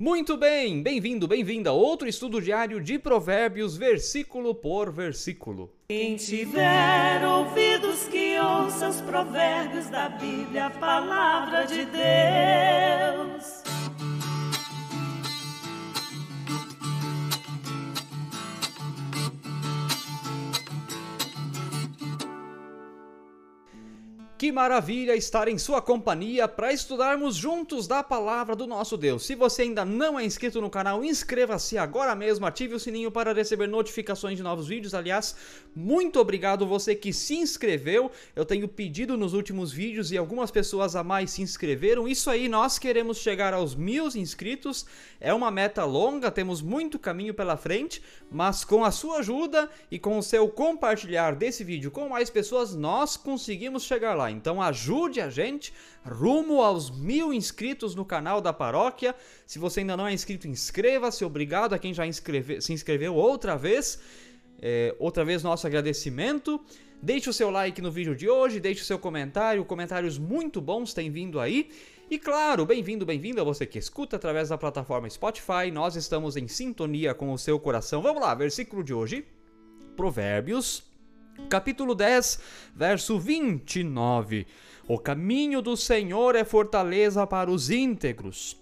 Muito bem, bem-vindo, bem-vinda a outro estudo diário de Provérbios, versículo por versículo. Quem tiver ouvidos que ouça os provérbios da Bíblia, a palavra de Deus. Que maravilha estar em sua companhia para estudarmos juntos da palavra do nosso Deus. Se você ainda não é inscrito no canal, inscreva-se agora mesmo, ative o sininho para receber notificações de novos vídeos. Aliás, muito obrigado você que se inscreveu. Eu tenho pedido nos últimos vídeos e algumas pessoas a mais se inscreveram. Isso aí, nós queremos chegar aos mil inscritos. É uma meta longa, temos muito caminho pela frente, mas com a sua ajuda e com o seu compartilhar desse vídeo com mais pessoas, nós conseguimos chegar lá. Então ajude a gente rumo aos mil inscritos no canal da paróquia. Se você ainda não é inscrito, inscreva-se. Obrigado a quem já inscreve, se inscreveu outra vez. É, outra vez nosso agradecimento. Deixe o seu like no vídeo de hoje, deixe o seu comentário, comentários muito bons têm vindo aí. E claro, bem-vindo, bem-vindo a você que escuta através da plataforma Spotify. Nós estamos em sintonia com o seu coração. Vamos lá, versículo de hoje. Provérbios Capítulo 10, verso 29. O caminho do Senhor é fortaleza para os íntegros,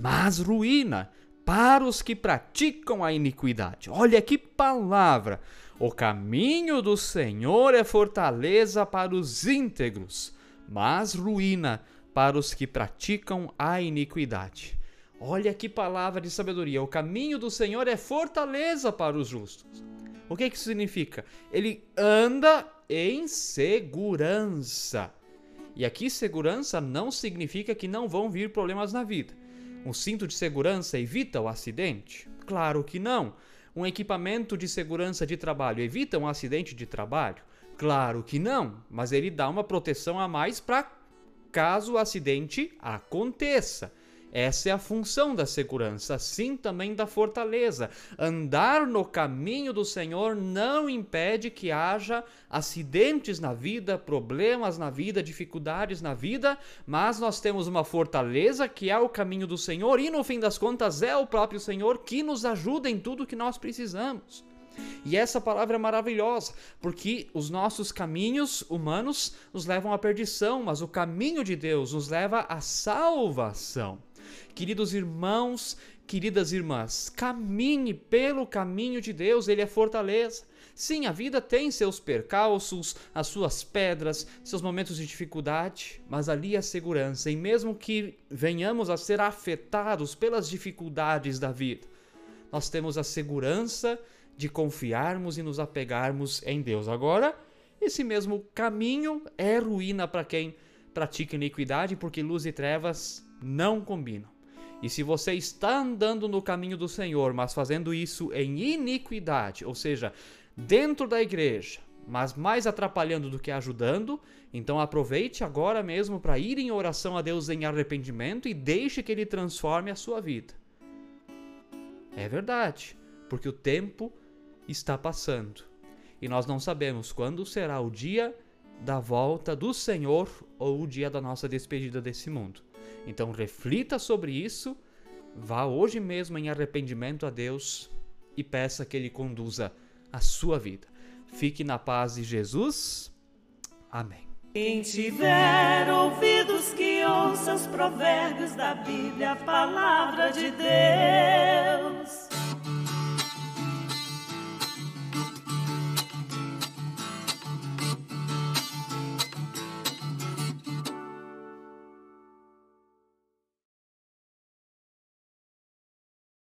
mas ruína para os que praticam a iniquidade. Olha que palavra! O caminho do Senhor é fortaleza para os íntegros, mas ruína para os que praticam a iniquidade. Olha que palavra de sabedoria! O caminho do Senhor é fortaleza para os justos o que, que isso significa? Ele anda em segurança. E aqui, segurança não significa que não vão vir problemas na vida. Um cinto de segurança evita o acidente? Claro que não. Um equipamento de segurança de trabalho evita um acidente de trabalho? Claro que não, mas ele dá uma proteção a mais para caso o acidente aconteça. Essa é a função da segurança, assim também da fortaleza. Andar no caminho do Senhor não impede que haja acidentes na vida, problemas na vida, dificuldades na vida, mas nós temos uma fortaleza que é o caminho do Senhor e no fim das contas é o próprio Senhor que nos ajuda em tudo que nós precisamos. E essa palavra é maravilhosa, porque os nossos caminhos humanos nos levam à perdição, mas o caminho de Deus nos leva à salvação. Queridos irmãos, queridas irmãs, caminhe pelo caminho de Deus, ele é fortaleza. Sim, a vida tem seus percalços, as suas pedras, seus momentos de dificuldade, mas ali há segurança, e mesmo que venhamos a ser afetados pelas dificuldades da vida, nós temos a segurança de confiarmos e nos apegarmos em Deus. Agora, esse mesmo caminho é ruína para quem pratica iniquidade, porque luz e trevas não combinam. E se você está andando no caminho do Senhor, mas fazendo isso em iniquidade, ou seja, dentro da igreja, mas mais atrapalhando do que ajudando, então aproveite agora mesmo para ir em oração a Deus em arrependimento e deixe que Ele transforme a sua vida. É verdade, porque o tempo está passando e nós não sabemos quando será o dia da volta do Senhor ou o dia da nossa despedida desse mundo. Então reflita sobre isso, vá hoje mesmo em arrependimento a Deus e peça que Ele conduza a sua vida. Fique na paz de Jesus. Amém. Quem tiver ouvidos que ouça os provérbios da Bíblia, a palavra de Deus.